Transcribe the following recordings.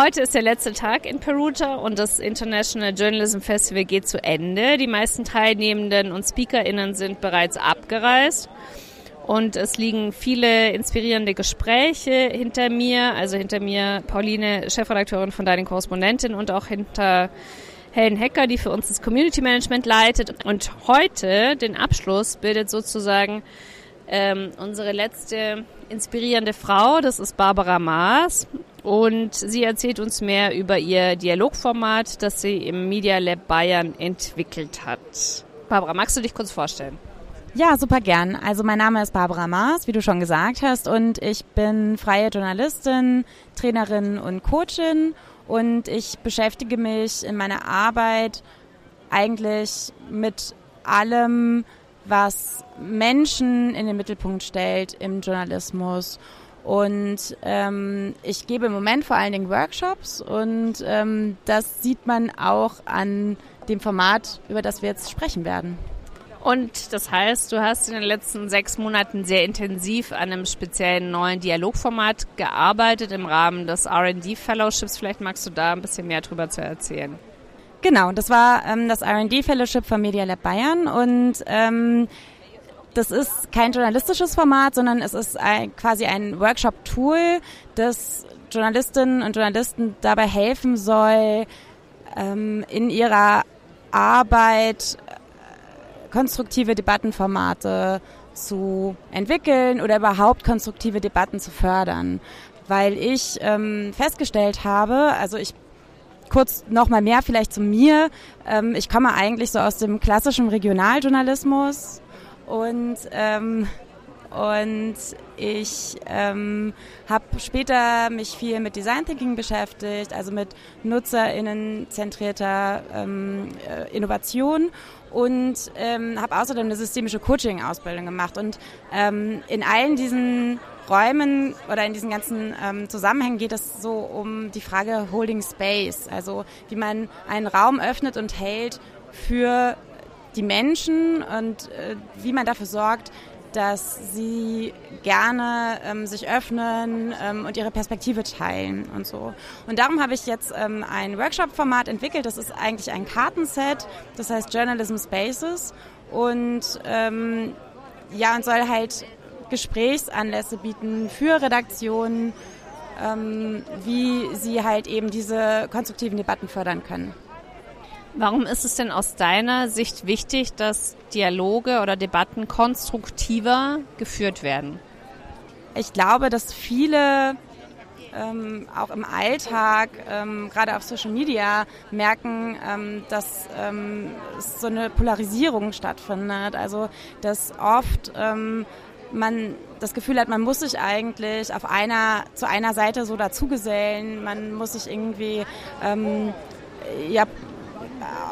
Heute ist der letzte Tag in Perugia und das International Journalism Festival geht zu Ende. Die meisten Teilnehmenden und SpeakerInnen sind bereits abgereist. Und es liegen viele inspirierende Gespräche hinter mir, also hinter mir Pauline, Chefredakteurin von Deinen Korrespondentin und auch hinter Helen Hecker, die für uns das Community Management leitet. Und heute, den Abschluss, bildet sozusagen ähm, unsere letzte inspirierende Frau, das ist Barbara Maas. Und sie erzählt uns mehr über ihr Dialogformat, das sie im Media Lab Bayern entwickelt hat. Barbara, magst du dich kurz vorstellen? Ja, super gern. Also mein Name ist Barbara Maas, wie du schon gesagt hast, und ich bin freie Journalistin, Trainerin und Coachin und ich beschäftige mich in meiner Arbeit eigentlich mit allem, was Menschen in den Mittelpunkt stellt im Journalismus. Und ähm, ich gebe im Moment vor allen Dingen Workshops und ähm, das sieht man auch an dem Format, über das wir jetzt sprechen werden. Und das heißt, du hast in den letzten sechs Monaten sehr intensiv an einem speziellen neuen Dialogformat gearbeitet im Rahmen des R&D Fellowships. Vielleicht magst du da ein bisschen mehr drüber zu erzählen. Genau, das war ähm, das R&D Fellowship von Media Lab Bayern und ähm, das ist kein journalistisches Format, sondern es ist ein, quasi ein Workshop-Tool, das Journalistinnen und Journalisten dabei helfen soll, ähm, in ihrer Arbeit äh, konstruktive Debattenformate zu entwickeln oder überhaupt konstruktive Debatten zu fördern. Weil ich ähm, festgestellt habe, also ich kurz noch mal mehr vielleicht zu mir. Ähm, ich komme eigentlich so aus dem klassischen Regionaljournalismus und ähm, und ich ähm, habe später mich viel mit Design Thinking beschäftigt, also mit nutzerinnenzentrierter ähm, äh, Innovation und ähm, habe außerdem eine systemische Coaching-Ausbildung gemacht. Und ähm, in allen diesen Räumen oder in diesen ganzen ähm, Zusammenhängen geht es so um die Frage Holding Space, also wie man einen Raum öffnet und hält für die Menschen und äh, wie man dafür sorgt, dass sie gerne ähm, sich öffnen ähm, und ihre Perspektive teilen und so. Und darum habe ich jetzt ähm, ein Workshop-Format entwickelt. Das ist eigentlich ein Kartenset, das heißt Journalism Spaces und ähm, ja und soll halt Gesprächsanlässe bieten für Redaktionen, ähm, wie sie halt eben diese konstruktiven Debatten fördern können. Warum ist es denn aus deiner Sicht wichtig, dass Dialoge oder Debatten konstruktiver geführt werden? Ich glaube, dass viele ähm, auch im Alltag, ähm, gerade auf Social Media, merken, ähm, dass ähm, so eine Polarisierung stattfindet. Also dass oft ähm, man das Gefühl hat, man muss sich eigentlich auf einer zu einer Seite so dazugesellen, man muss sich irgendwie ähm, ja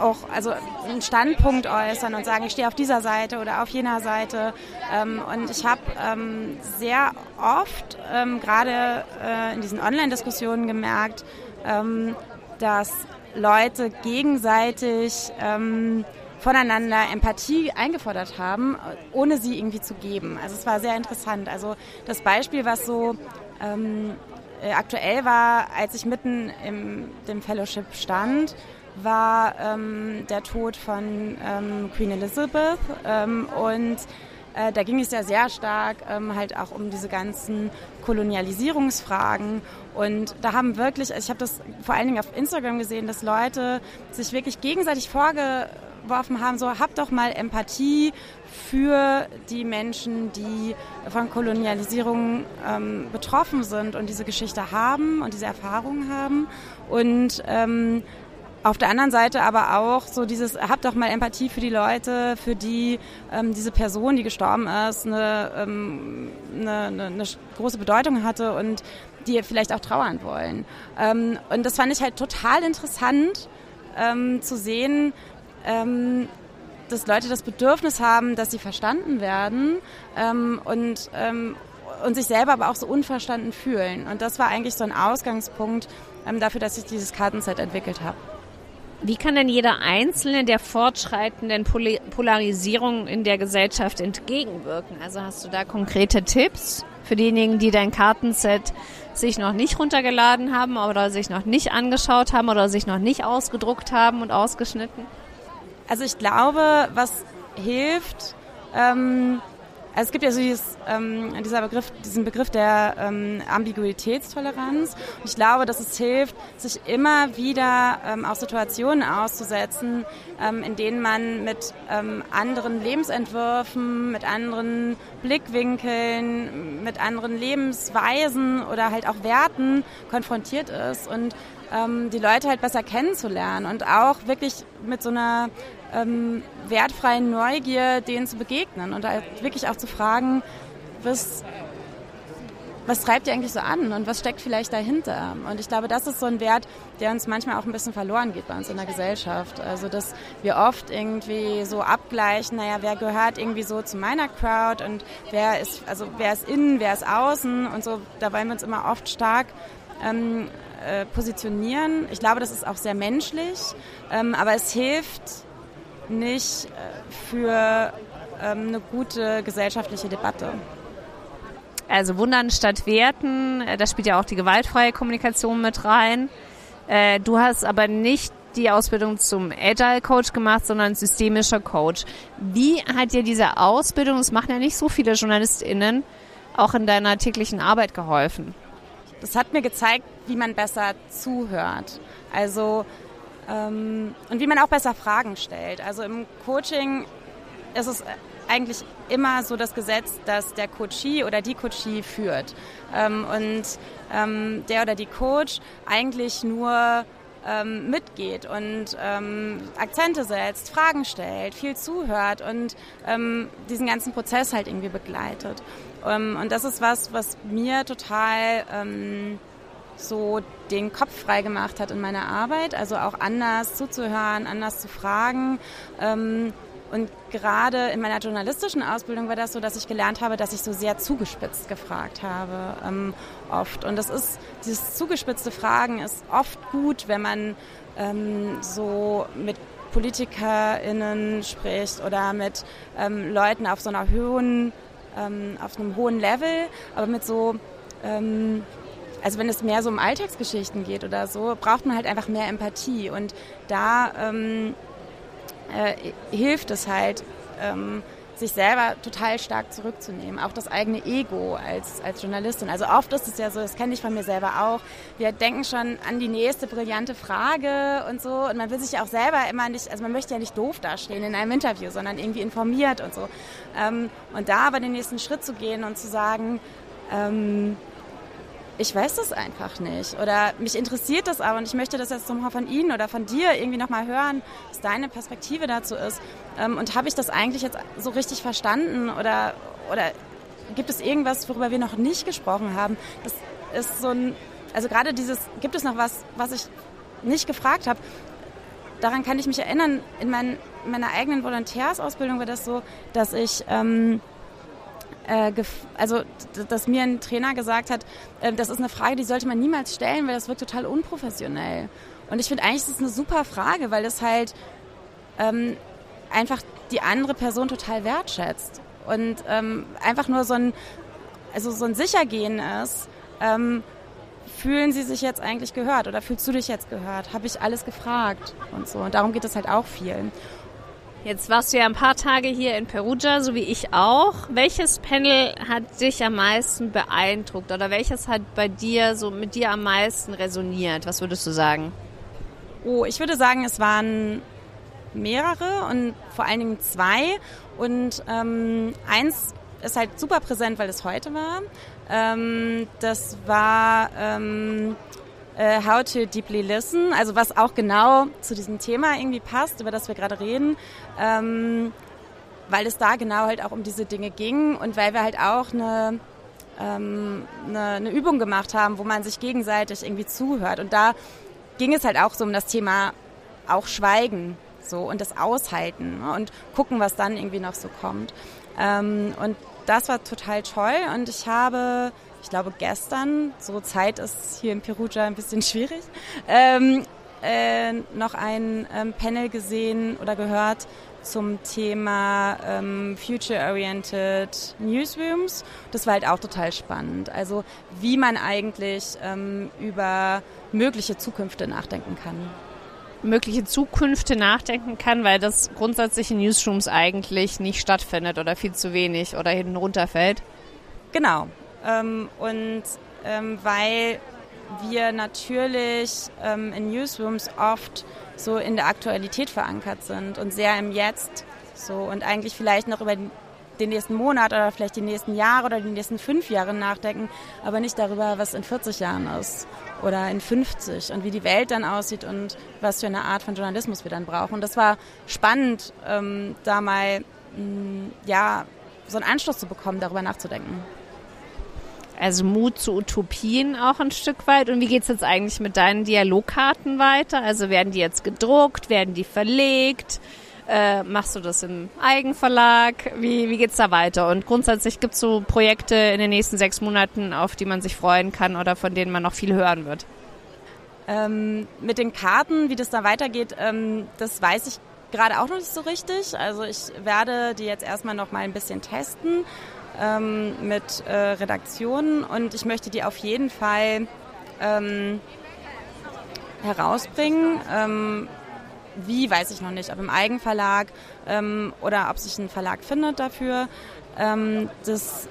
auch also einen Standpunkt äußern und sagen, ich stehe auf dieser Seite oder auf jener Seite. Ähm, und ich habe ähm, sehr oft ähm, gerade äh, in diesen Online-Diskussionen gemerkt, ähm, dass Leute gegenseitig ähm, voneinander Empathie eingefordert haben, ohne sie irgendwie zu geben. Also es war sehr interessant. Also das Beispiel, was so ähm, äh, aktuell war, als ich mitten im dem Fellowship stand, war ähm, der Tod von ähm, Queen Elizabeth ähm, und äh, da ging es ja sehr stark ähm, halt auch um diese ganzen Kolonialisierungsfragen. Und da haben wirklich, also ich habe das vor allen Dingen auf Instagram gesehen, dass Leute sich wirklich gegenseitig vorgeworfen haben, so habt doch mal Empathie für die Menschen, die von Kolonialisierung ähm, betroffen sind und diese Geschichte haben und diese Erfahrungen haben. Und ähm, auf der anderen Seite aber auch so dieses, habt doch mal Empathie für die Leute, für die ähm, diese Person, die gestorben ist, eine, ähm, eine, eine, eine große Bedeutung hatte und die vielleicht auch trauern wollen. Ähm, und das fand ich halt total interessant ähm, zu sehen, ähm, dass Leute das Bedürfnis haben, dass sie verstanden werden ähm, und, ähm, und sich selber aber auch so unverstanden fühlen. Und das war eigentlich so ein Ausgangspunkt ähm, dafür, dass ich dieses Kartenset entwickelt habe. Wie kann denn jeder Einzelne der fortschreitenden Polarisierung in der Gesellschaft entgegenwirken? Also hast du da konkrete Tipps für diejenigen, die dein Kartenset sich noch nicht runtergeladen haben oder sich noch nicht angeschaut haben oder sich noch nicht ausgedruckt haben und ausgeschnitten? Also ich glaube, was hilft, ähm, also es gibt ja so dieses, ähm, dieser Begriff, diesen Begriff der ähm, Ambiguitätstoleranz. Und ich glaube, dass es hilft, sich immer wieder ähm, auch Situationen auszusetzen, ähm, in denen man mit ähm, anderen Lebensentwürfen, mit anderen Blickwinkeln, mit anderen Lebensweisen oder halt auch Werten konfrontiert ist und ähm, die Leute halt besser kennenzulernen und auch wirklich mit so einer ähm, wertfreien Neugier denen zu begegnen und halt wirklich auch zu fragen, was, was treibt ihr eigentlich so an und was steckt vielleicht dahinter? Und ich glaube, das ist so ein Wert, der uns manchmal auch ein bisschen verloren geht bei uns in der Gesellschaft. Also, dass wir oft irgendwie so abgleichen, naja, wer gehört irgendwie so zu meiner Crowd und wer ist, also wer ist innen, wer ist außen und so, da wollen wir uns immer oft stark ähm, äh, positionieren. Ich glaube, das ist auch sehr menschlich, ähm, aber es hilft, nicht äh, für ähm, eine gute gesellschaftliche Debatte. Also Wundern statt Werten, äh, da spielt ja auch die gewaltfreie Kommunikation mit rein. Äh, du hast aber nicht die Ausbildung zum Agile Coach gemacht, sondern systemischer Coach. Wie hat dir diese Ausbildung, das machen ja nicht so viele JournalistInnen, auch in deiner täglichen Arbeit geholfen? Das hat mir gezeigt, wie man besser zuhört. Also ähm, und wie man auch besser Fragen stellt. Also im Coaching ist es eigentlich immer so das Gesetz, dass der Coachee oder die Coachee führt. Ähm, und ähm, der oder die Coach eigentlich nur ähm, mitgeht und ähm, Akzente setzt, Fragen stellt, viel zuhört und ähm, diesen ganzen Prozess halt irgendwie begleitet. Und das ist was, was mir total so den Kopf frei gemacht hat in meiner Arbeit, also auch anders zuzuhören, anders zu fragen. Ähm, und gerade in meiner journalistischen Ausbildung war das so, dass ich gelernt habe, dass ich so sehr zugespitzt gefragt habe, ähm, oft. Und das ist, dieses zugespitzte Fragen ist oft gut, wenn man ähm, so mit PolitikerInnen spricht oder mit Leuten auf so einer hohen, ähm, auf einem hohen Level, aber mit so also wenn es mehr so um Alltagsgeschichten geht oder so, braucht man halt einfach mehr Empathie. Und da ähm, äh, hilft es halt, ähm, sich selber total stark zurückzunehmen, auch das eigene Ego als, als Journalistin. Also oft ist es ja so, das kenne ich von mir selber auch, wir denken schon an die nächste brillante Frage und so und man will sich ja auch selber immer nicht, also man möchte ja nicht doof dastehen in einem Interview, sondern irgendwie informiert und so. Ähm, und da aber den nächsten Schritt zu gehen und zu sagen, ähm, ich weiß das einfach nicht. Oder mich interessiert das aber und ich möchte das jetzt nochmal von Ihnen oder von dir irgendwie nochmal hören, was deine Perspektive dazu ist. Ähm, und habe ich das eigentlich jetzt so richtig verstanden oder, oder gibt es irgendwas, worüber wir noch nicht gesprochen haben? Das ist so ein, also gerade dieses, gibt es noch was, was ich nicht gefragt habe? Daran kann ich mich erinnern, in, mein, in meiner eigenen Volontärsausbildung war das so, dass ich... Ähm, äh, also dass mir ein Trainer gesagt hat, äh, das ist eine Frage, die sollte man niemals stellen, weil das wirkt total unprofessionell. Und ich finde eigentlich, das ist eine super Frage, weil es halt ähm, einfach die andere Person total wertschätzt und ähm, einfach nur so ein, also so ein Sichergehen ist. Ähm, fühlen sie sich jetzt eigentlich gehört oder fühlst du dich jetzt gehört? Habe ich alles gefragt und so. Und darum geht es halt auch viel. Jetzt warst du ja ein paar Tage hier in Perugia, so wie ich auch. Welches Panel hat dich am meisten beeindruckt oder welches hat bei dir so mit dir am meisten resoniert? Was würdest du sagen? Oh, ich würde sagen, es waren mehrere und vor allen Dingen zwei. Und ähm, eins ist halt super präsent, weil es heute war. Ähm, das war ähm, äh, How to Deeply Listen, also was auch genau zu diesem Thema irgendwie passt, über das wir gerade reden, ähm, weil es da genau halt auch um diese Dinge ging und weil wir halt auch eine, ähm, eine, eine Übung gemacht haben, wo man sich gegenseitig irgendwie zuhört. Und da ging es halt auch so um das Thema auch Schweigen so und das Aushalten und gucken, was dann irgendwie noch so kommt. Ähm, und das war total toll und ich habe ich glaube gestern, so Zeit ist hier in Perugia ein bisschen schwierig, ähm, äh, noch ein ähm, Panel gesehen oder gehört zum Thema ähm, Future-Oriented Newsrooms. Das war halt auch total spannend. Also wie man eigentlich ähm, über mögliche Zukünfte nachdenken kann mögliche Zukünfte nachdenken kann, weil das grundsätzlich in Newsrooms eigentlich nicht stattfindet oder viel zu wenig oder hinten runterfällt. Genau. Ähm, und ähm, weil wir natürlich ähm, in Newsrooms oft so in der Aktualität verankert sind und sehr im Jetzt so und eigentlich vielleicht noch über den nächsten Monat oder vielleicht die nächsten Jahre oder die nächsten fünf Jahre nachdenken, aber nicht darüber, was in 40 Jahren ist oder in 50 und wie die Welt dann aussieht und was für eine Art von Journalismus wir dann brauchen. Und das war spannend, ähm, da mal mh, mm, ja, so einen Anschluss zu bekommen, darüber nachzudenken. Also Mut zu Utopien auch ein Stück weit. Und wie geht es jetzt eigentlich mit deinen Dialogkarten weiter? Also werden die jetzt gedruckt, werden die verlegt? Äh, machst du das im Eigenverlag? Wie, wie geht's da weiter? Und grundsätzlich gibt's so Projekte in den nächsten sechs Monaten, auf die man sich freuen kann oder von denen man noch viel hören wird? Ähm, mit den Karten, wie das da weitergeht, ähm, das weiß ich gerade auch noch nicht so richtig. Also ich werde die jetzt erstmal noch mal ein bisschen testen ähm, mit äh, Redaktionen und ich möchte die auf jeden Fall ähm, herausbringen. Ähm, wie, weiß ich noch nicht, ob im Eigenverlag ähm, oder ob sich ein Verlag findet dafür. Ähm, das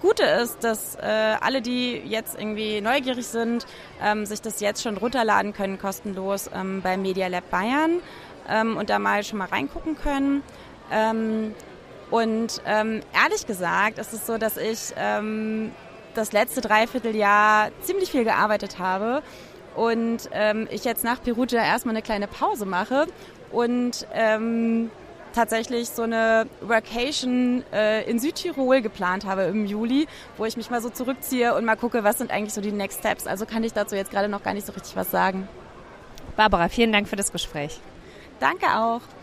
Gute ist, dass äh, alle, die jetzt irgendwie neugierig sind, ähm, sich das jetzt schon runterladen können, kostenlos ähm, bei Media Lab Bayern und da mal schon mal reingucken können. Und ähm, ehrlich gesagt ist es so, dass ich ähm, das letzte Dreivierteljahr ziemlich viel gearbeitet habe und ähm, ich jetzt nach Perugia erstmal eine kleine Pause mache und ähm, tatsächlich so eine Workation äh, in Südtirol geplant habe im Juli, wo ich mich mal so zurückziehe und mal gucke, was sind eigentlich so die Next Steps. Also kann ich dazu jetzt gerade noch gar nicht so richtig was sagen. Barbara, vielen Dank für das Gespräch. Danke auch.